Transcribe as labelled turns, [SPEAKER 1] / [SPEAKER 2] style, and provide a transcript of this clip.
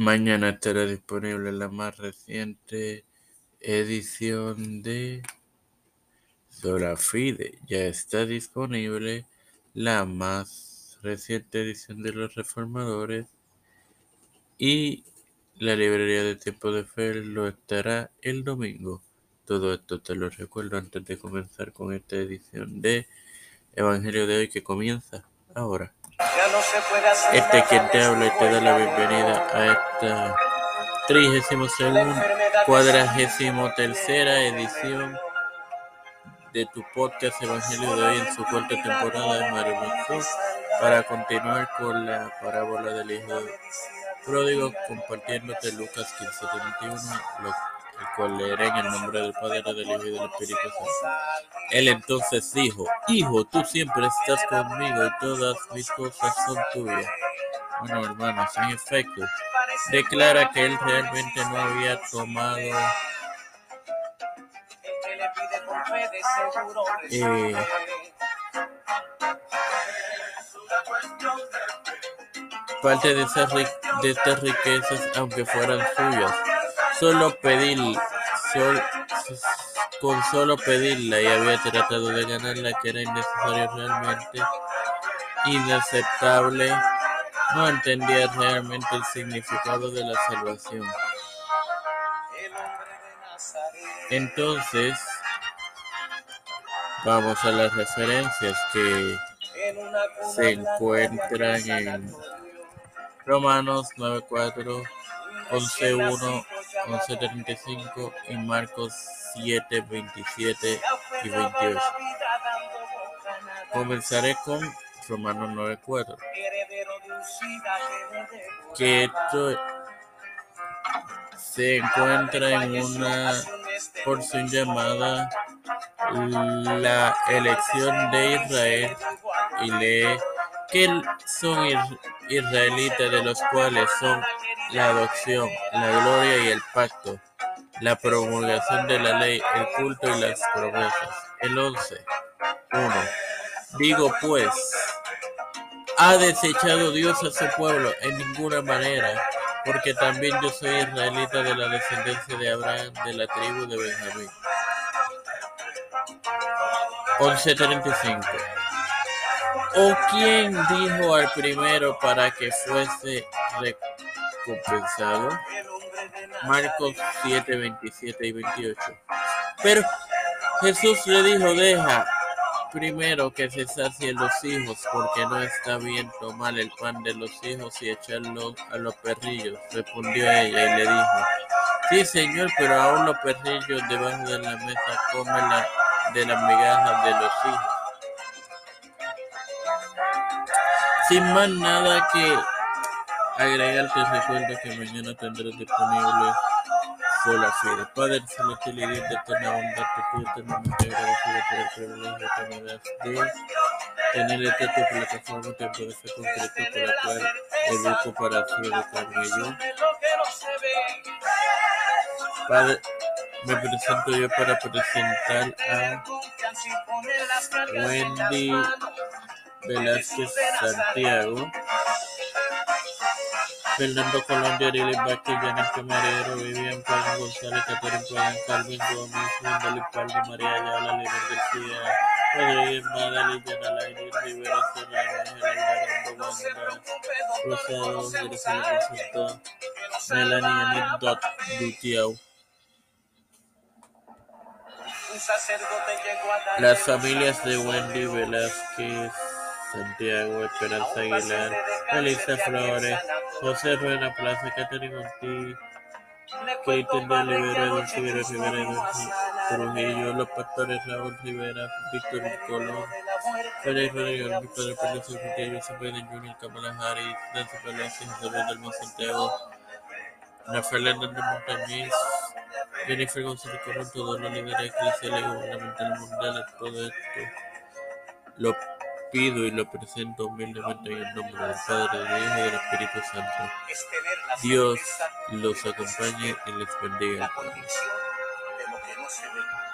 [SPEAKER 1] Mañana estará disponible la más reciente edición de Sola Fide. Ya está disponible la más reciente edición de Los Reformadores y la librería de Tiempo de Fe lo estará el domingo. Todo esto te lo recuerdo antes de comenzar con esta edición de Evangelio de hoy que comienza ahora. Este es quien te habla y te da la bienvenida a esta trigésimo segundo, cuadragésimo tercera edición de tu podcast Evangelio de hoy en su cuarta temporada de Mario para continuar con la parábola del Hijo pródigo compartiéndote Lucas 15:31, el cual en el nombre del Padre, del Hijo y del Espíritu Santo. Él entonces dijo, Hijo, tú siempre estás conmigo y todas mis cosas son tuyas. Bueno, hermanos, en efecto, declara que él realmente no había tomado eh, parte de, esas, de estas riquezas, aunque fueran suyas. Solo pedir, con solo pedirla y había tratado de ganarla, que era innecesario realmente, inaceptable, no entendía realmente el significado de la salvación. Entonces, vamos a las referencias que se encuentran en Romanos 9:4, 11:1, 11:35 y Marcos 7:27 y 28. Comenzaré con Romanos 9:4. Que esto se encuentra en una porción llamada la elección de Israel y lee que son israelitas de los cuales son la adopción, la gloria y el pacto, la promulgación de la ley, el culto y las promesas. El 11. 1. Digo pues, ¿ha desechado Dios a su pueblo? En ninguna manera, porque también yo soy israelita de la descendencia de Abraham, de la tribu de Benjamín. 11.35 ¿O quién dijo al primero para que fuese recompensado? Marcos 7, 27 y 28. Pero Jesús le dijo, deja primero que se sacien los hijos, porque no está bien tomar el pan de los hijos y echarlo a los perrillos. Respondió ella y le dijo, sí señor, pero aún los perrillos debajo de la mesa comen de las migajas de los hijos. Sin más nada que agregar, te recuerdo que mañana tendrás disponible Sola Fide. Padre Celestial y Dios de eterna bondad, te pido eternamente agradecido por el privilegio que me das de tener esta tu plataforma Tiempo de Fe concreto por la cual para así educarme yo. Padre, me presento yo para presentar a Wendy Velázquez Santiago, Fernando Colombia, Ariel Vázquez, Janet Camarero, Vivian González, Catherine Pagan, Calvin Gómez, Palma, María Ayala, Leonel García, Rodríguez Yanalaini, Rivera Serrano, Ángel Alvarado, Wanda, Rosado, Melanie Anit Gutiau. Las familias de Wendy Velázquez Santiago, Esperanza Aguilar, Elisa Flores, José Rueda Plaza, Catherine Monti, Keiten de Olivera, Dulce Rivera Rivera, Trujillo, Los Pastores, Raúl Rivera, Víctor Colón, Félix Rodríguez, Víctor Pérez, Santiago, José Biden Jr., Kamala Harris, Nancy Pelosi, José Luis Santiago, Rafael Hernández Montañez, Jennifer González Colón, todos los líderes eclesiales y gubernamentales mundiales, todo esto lo pido y lo presento humildemente en el nombre del Padre, del Hijo y del Espíritu Santo. Dios los acompañe y les bendiga.